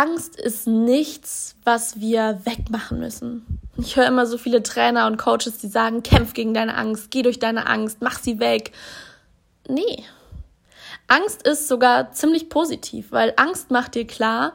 Angst ist nichts, was wir wegmachen müssen. Ich höre immer so viele Trainer und Coaches, die sagen, kämpf gegen deine Angst, geh durch deine Angst, mach sie weg. Nee. Angst ist sogar ziemlich positiv, weil Angst macht dir klar,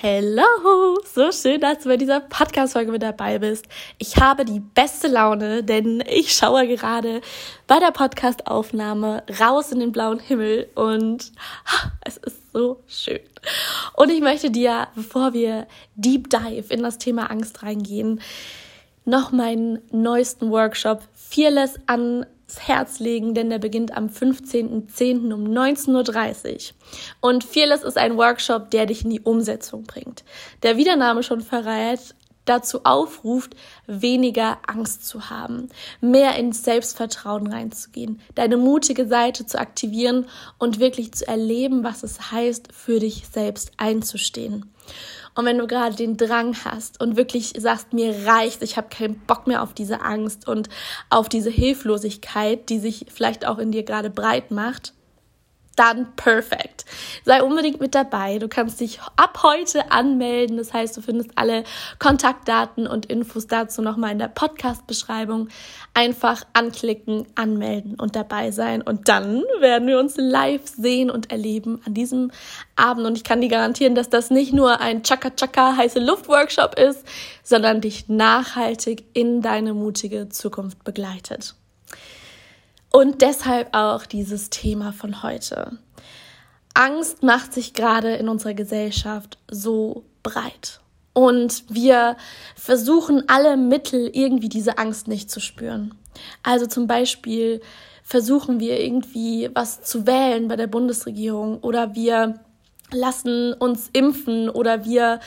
Hello! So schön, dass du bei dieser Podcast-Folge mit dabei bist. Ich habe die beste Laune, denn ich schaue gerade bei der Podcast-Aufnahme raus in den blauen Himmel und es ist so schön. Und ich möchte dir, bevor wir Deep Dive in das Thema Angst reingehen, noch meinen neuesten Workshop Fearless an Herz legen, denn der beginnt am 15.10. um 19.30 Uhr. Und Fearless ist ein Workshop, der dich in die Umsetzung bringt. Der, wie der Name schon verrät, dazu aufruft, weniger Angst zu haben, mehr ins Selbstvertrauen reinzugehen, deine mutige Seite zu aktivieren und wirklich zu erleben, was es heißt, für dich selbst einzustehen. Und wenn du gerade den Drang hast und wirklich sagst, mir reicht, ich habe keinen Bock mehr auf diese Angst und auf diese Hilflosigkeit, die sich vielleicht auch in dir gerade breit macht, dann perfekt. Sei unbedingt mit dabei. Du kannst dich ab heute anmelden. Das heißt, du findest alle Kontaktdaten und Infos dazu nochmal in der Podcast-Beschreibung. Einfach anklicken, anmelden und dabei sein. Und dann werden wir uns live sehen und erleben an diesem Abend. Und ich kann dir garantieren, dass das nicht nur ein Chaka-Chaka heiße Luft-Workshop ist, sondern dich nachhaltig in deine mutige Zukunft begleitet. Und deshalb auch dieses Thema von heute. Angst macht sich gerade in unserer Gesellschaft so breit. Und wir versuchen alle Mittel, irgendwie diese Angst nicht zu spüren. Also zum Beispiel versuchen wir irgendwie was zu wählen bei der Bundesregierung oder wir lassen uns impfen oder wir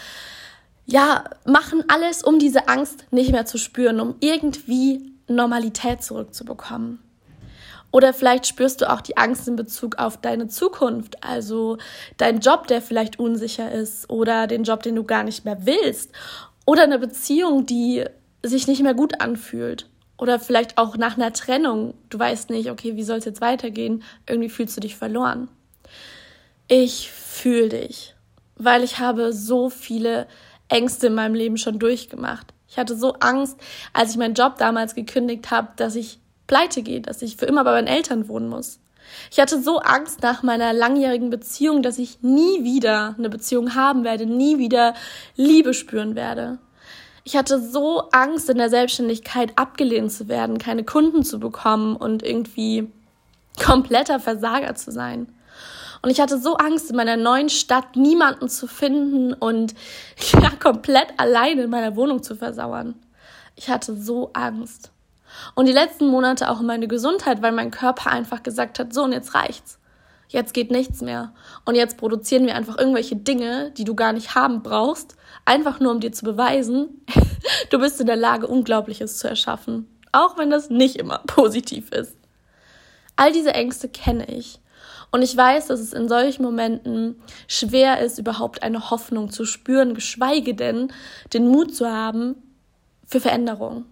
ja, machen alles, um diese Angst nicht mehr zu spüren, um irgendwie Normalität zurückzubekommen. Oder vielleicht spürst du auch die Angst in Bezug auf deine Zukunft, also dein Job, der vielleicht unsicher ist oder den Job, den du gar nicht mehr willst oder eine Beziehung, die sich nicht mehr gut anfühlt oder vielleicht auch nach einer Trennung. Du weißt nicht, okay, wie soll es jetzt weitergehen? Irgendwie fühlst du dich verloren. Ich fühle dich, weil ich habe so viele Ängste in meinem Leben schon durchgemacht. Ich hatte so Angst, als ich meinen Job damals gekündigt habe, dass ich pleite gehe, dass ich für immer bei meinen Eltern wohnen muss. Ich hatte so Angst nach meiner langjährigen Beziehung, dass ich nie wieder eine Beziehung haben werde, nie wieder Liebe spüren werde. Ich hatte so Angst in der Selbstständigkeit abgelehnt zu werden, keine Kunden zu bekommen und irgendwie kompletter Versager zu sein. Und ich hatte so Angst, in meiner neuen Stadt niemanden zu finden und ja, komplett alleine in meiner Wohnung zu versauern. Ich hatte so Angst. Und die letzten Monate auch in meine Gesundheit, weil mein Körper einfach gesagt hat, so und jetzt reicht's. Jetzt geht nichts mehr. Und jetzt produzieren wir einfach irgendwelche Dinge, die du gar nicht haben brauchst, einfach nur um dir zu beweisen, du bist in der Lage, Unglaubliches zu erschaffen. Auch wenn das nicht immer positiv ist. All diese Ängste kenne ich. Und ich weiß, dass es in solchen Momenten schwer ist, überhaupt eine Hoffnung zu spüren, geschweige denn den Mut zu haben für Veränderung.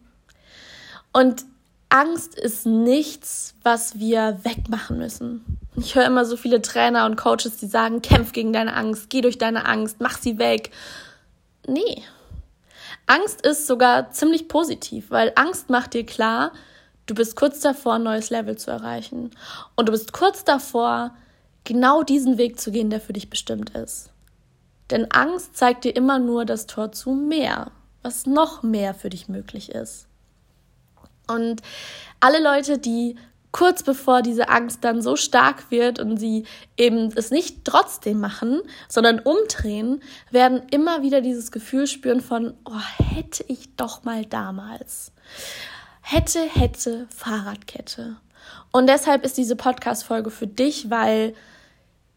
Und Angst ist nichts, was wir wegmachen müssen. Ich höre immer so viele Trainer und Coaches, die sagen, kämpf gegen deine Angst, geh durch deine Angst, mach sie weg. Nee. Angst ist sogar ziemlich positiv, weil Angst macht dir klar, du bist kurz davor, ein neues Level zu erreichen. Und du bist kurz davor, genau diesen Weg zu gehen, der für dich bestimmt ist. Denn Angst zeigt dir immer nur das Tor zu mehr, was noch mehr für dich möglich ist. Und alle Leute, die kurz bevor diese Angst dann so stark wird und sie eben es nicht trotzdem machen, sondern umdrehen, werden immer wieder dieses Gefühl spüren von, oh, hätte ich doch mal damals. Hätte, hätte, Fahrradkette. Und deshalb ist diese Podcast-Folge für dich, weil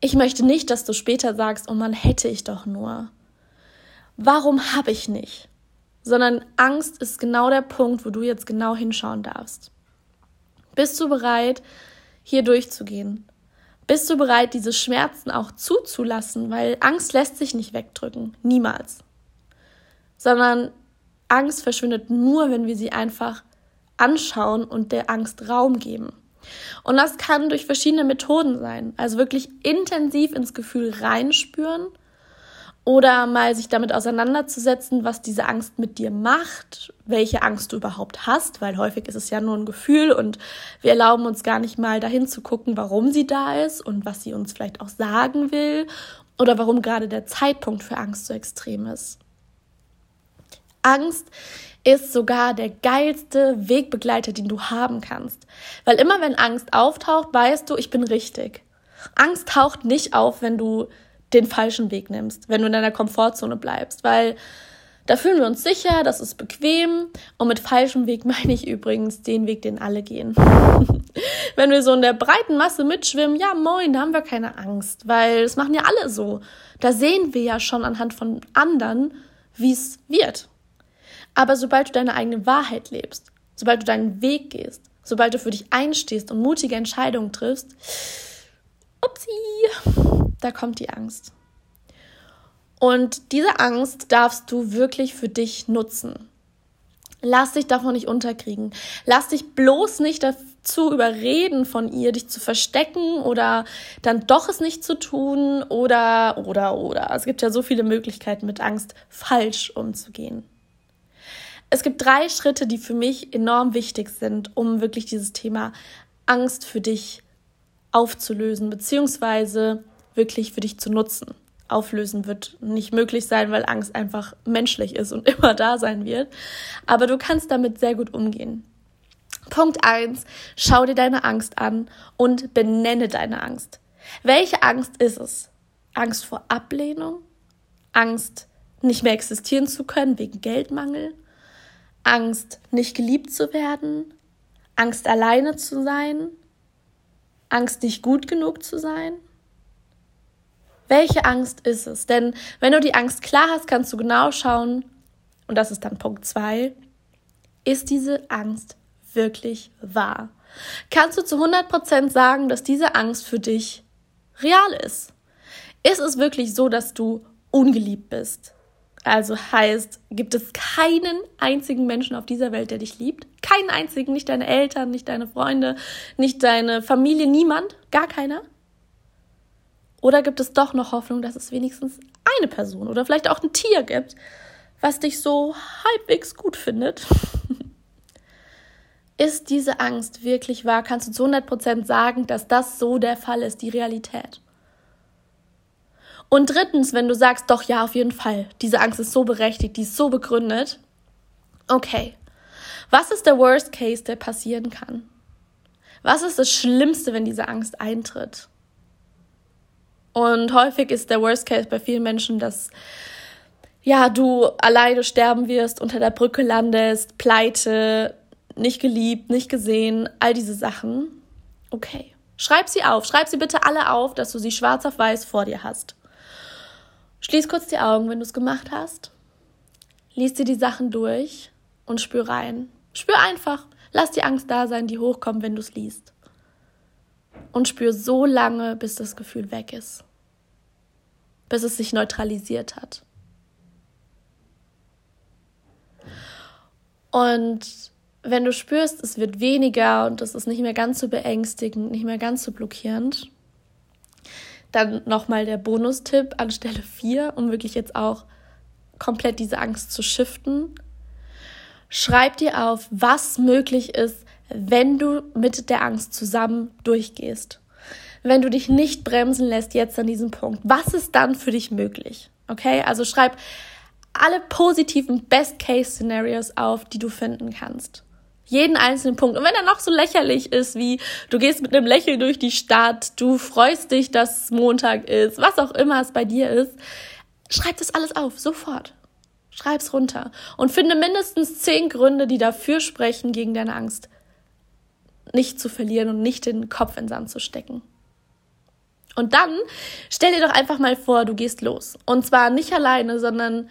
ich möchte nicht, dass du später sagst, oh Mann, hätte ich doch nur. Warum habe ich nicht? Sondern Angst ist genau der Punkt, wo du jetzt genau hinschauen darfst. Bist du bereit, hier durchzugehen? Bist du bereit, diese Schmerzen auch zuzulassen? Weil Angst lässt sich nicht wegdrücken. Niemals. Sondern Angst verschwindet nur, wenn wir sie einfach anschauen und der Angst Raum geben. Und das kann durch verschiedene Methoden sein. Also wirklich intensiv ins Gefühl reinspüren oder mal sich damit auseinanderzusetzen, was diese Angst mit dir macht, welche Angst du überhaupt hast, weil häufig ist es ja nur ein Gefühl und wir erlauben uns gar nicht mal dahin zu gucken, warum sie da ist und was sie uns vielleicht auch sagen will oder warum gerade der Zeitpunkt für Angst so extrem ist. Angst ist sogar der geilste Wegbegleiter, den du haben kannst. Weil immer wenn Angst auftaucht, weißt du, ich bin richtig. Angst taucht nicht auf, wenn du den falschen Weg nimmst, wenn du in deiner Komfortzone bleibst, weil da fühlen wir uns sicher, das ist bequem und mit falschem Weg meine ich übrigens den Weg, den alle gehen. wenn wir so in der breiten Masse mitschwimmen, ja moin, da haben wir keine Angst, weil das machen ja alle so. Da sehen wir ja schon anhand von anderen, wie es wird. Aber sobald du deine eigene Wahrheit lebst, sobald du deinen Weg gehst, sobald du für dich einstehst und mutige Entscheidungen triffst, upsie, da kommt die Angst. Und diese Angst darfst du wirklich für dich nutzen. Lass dich davon nicht unterkriegen. Lass dich bloß nicht dazu überreden von ihr, dich zu verstecken oder dann doch es nicht zu tun oder, oder, oder. Es gibt ja so viele Möglichkeiten, mit Angst falsch umzugehen. Es gibt drei Schritte, die für mich enorm wichtig sind, um wirklich dieses Thema Angst für dich aufzulösen, beziehungsweise wirklich für dich zu nutzen. Auflösen wird nicht möglich sein, weil Angst einfach menschlich ist und immer da sein wird. Aber du kannst damit sehr gut umgehen. Punkt eins: Schau dir deine Angst an und benenne deine Angst. Welche Angst ist es? Angst vor Ablehnung? Angst, nicht mehr existieren zu können wegen Geldmangel? Angst, nicht geliebt zu werden? Angst, alleine zu sein? Angst, nicht gut genug zu sein? Welche Angst ist es? Denn wenn du die Angst klar hast, kannst du genau schauen, und das ist dann Punkt zwei, ist diese Angst wirklich wahr? Kannst du zu 100% sagen, dass diese Angst für dich real ist? Ist es wirklich so, dass du ungeliebt bist? Also heißt, gibt es keinen einzigen Menschen auf dieser Welt, der dich liebt? Keinen einzigen, nicht deine Eltern, nicht deine Freunde, nicht deine Familie, niemand, gar keiner? Oder gibt es doch noch Hoffnung, dass es wenigstens eine Person oder vielleicht auch ein Tier gibt, was dich so halbwegs gut findet? ist diese Angst wirklich wahr? Kannst du zu 100% sagen, dass das so der Fall ist, die Realität? Und drittens, wenn du sagst, doch ja, auf jeden Fall, diese Angst ist so berechtigt, die ist so begründet, okay, was ist der Worst Case, der passieren kann? Was ist das Schlimmste, wenn diese Angst eintritt? Und häufig ist der Worst Case bei vielen Menschen, dass ja, du alleine sterben wirst, unter der Brücke landest, pleite, nicht geliebt, nicht gesehen, all diese Sachen. Okay. Schreib sie auf. Schreib sie bitte alle auf, dass du sie schwarz auf weiß vor dir hast. Schließ kurz die Augen, wenn du es gemacht hast. Lies dir die Sachen durch und spür rein. Spür einfach. Lass die Angst da sein, die hochkommt, wenn du es liest und spür so lange, bis das Gefühl weg ist, bis es sich neutralisiert hat. Und wenn du spürst, es wird weniger und es ist nicht mehr ganz so beängstigend, nicht mehr ganz so blockierend, dann nochmal der Bonustipp an Stelle 4, um wirklich jetzt auch komplett diese Angst zu shiften. Schreib dir auf, was möglich ist, wenn du mit der Angst zusammen durchgehst. Wenn du dich nicht bremsen lässt jetzt an diesem Punkt, was ist dann für dich möglich? Okay, also schreib alle positiven Best-Case-Szenarios auf, die du finden kannst. Jeden einzelnen Punkt. Und wenn er noch so lächerlich ist, wie du gehst mit einem Lächeln durch die Stadt, du freust dich, dass Montag ist, was auch immer es bei dir ist, schreib das alles auf, sofort. Schreib's runter und finde mindestens zehn Gründe, die dafür sprechen, gegen deine Angst nicht zu verlieren und nicht den Kopf in den Sand zu stecken. Und dann stell dir doch einfach mal vor, du gehst los. Und zwar nicht alleine, sondern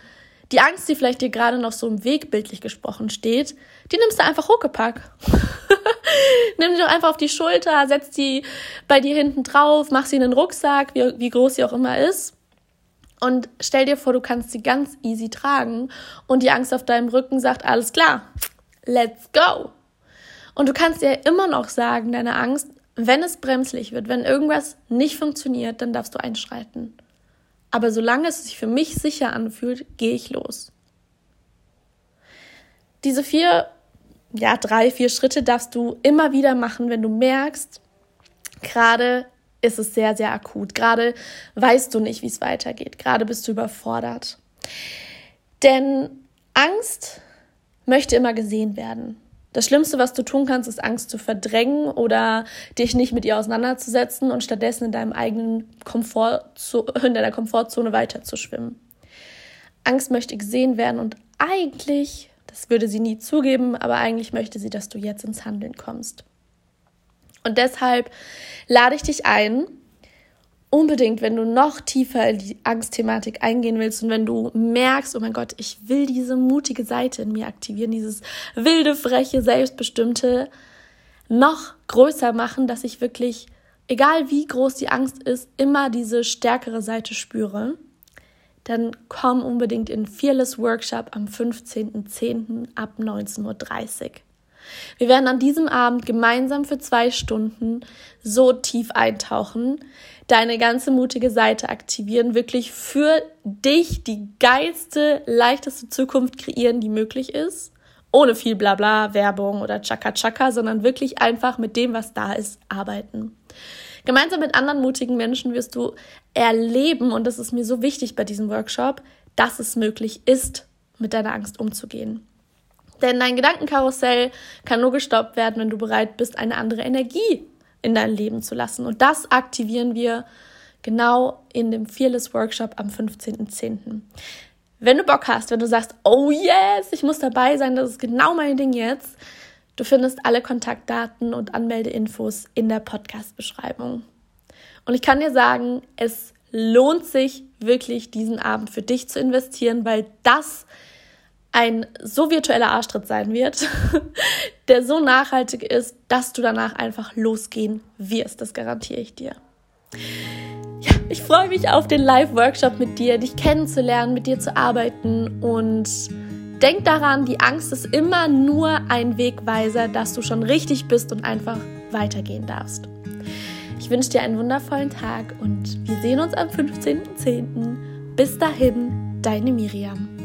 die Angst, die vielleicht dir gerade noch so im Weg bildlich gesprochen steht, die nimmst du einfach hochgepackt. Nimm sie doch einfach auf die Schulter, setz die bei dir hinten drauf, mach sie in den Rucksack, wie, wie groß sie auch immer ist. Und stell dir vor, du kannst sie ganz easy tragen und die Angst auf deinem Rücken sagt, alles klar, let's go. Und du kannst dir immer noch sagen, deine Angst, wenn es bremslich wird, wenn irgendwas nicht funktioniert, dann darfst du einschreiten. Aber solange es sich für mich sicher anfühlt, gehe ich los. Diese vier, ja, drei, vier Schritte darfst du immer wieder machen, wenn du merkst, gerade ist es sehr, sehr akut. Gerade weißt du nicht, wie es weitergeht. Gerade bist du überfordert. Denn Angst möchte immer gesehen werden. Das Schlimmste, was du tun kannst, ist Angst zu verdrängen oder dich nicht mit ihr auseinanderzusetzen und stattdessen in deinem eigenen Komfort, in deiner Komfortzone weiterzuschwimmen. Angst möchte gesehen werden und eigentlich, das würde sie nie zugeben, aber eigentlich möchte sie, dass du jetzt ins Handeln kommst. Und deshalb lade ich dich ein, unbedingt, wenn du noch tiefer in die Angstthematik eingehen willst und wenn du merkst, oh mein Gott, ich will diese mutige Seite in mir aktivieren, dieses wilde, freche, selbstbestimmte, noch größer machen, dass ich wirklich, egal wie groß die Angst ist, immer diese stärkere Seite spüre, dann komm unbedingt in Fearless Workshop am 15.10. ab 19.30 Uhr. Wir werden an diesem Abend gemeinsam für zwei Stunden so tief eintauchen, deine ganze mutige Seite aktivieren, wirklich für dich die geilste, leichteste Zukunft kreieren, die möglich ist. Ohne viel Blabla, Werbung oder Chaka Chaka, sondern wirklich einfach mit dem, was da ist, arbeiten. Gemeinsam mit anderen mutigen Menschen wirst du erleben, und das ist mir so wichtig bei diesem Workshop, dass es möglich ist, mit deiner Angst umzugehen. Denn dein Gedankenkarussell kann nur gestoppt werden, wenn du bereit bist, eine andere Energie in dein Leben zu lassen. Und das aktivieren wir genau in dem Fearless Workshop am 15.10. Wenn du Bock hast, wenn du sagst, oh yes, ich muss dabei sein, das ist genau mein Ding jetzt, du findest alle Kontaktdaten und Anmeldeinfos in der Podcast-Beschreibung. Und ich kann dir sagen, es lohnt sich wirklich, diesen Abend für dich zu investieren, weil das ein so virtueller Arschtritt sein wird, der so nachhaltig ist, dass du danach einfach losgehen wirst. Das garantiere ich dir. Ja, ich freue mich auf den Live-Workshop mit dir, dich kennenzulernen, mit dir zu arbeiten und denk daran, die Angst ist immer nur ein Wegweiser, dass du schon richtig bist und einfach weitergehen darfst. Ich wünsche dir einen wundervollen Tag und wir sehen uns am 15.10. Bis dahin, deine Miriam.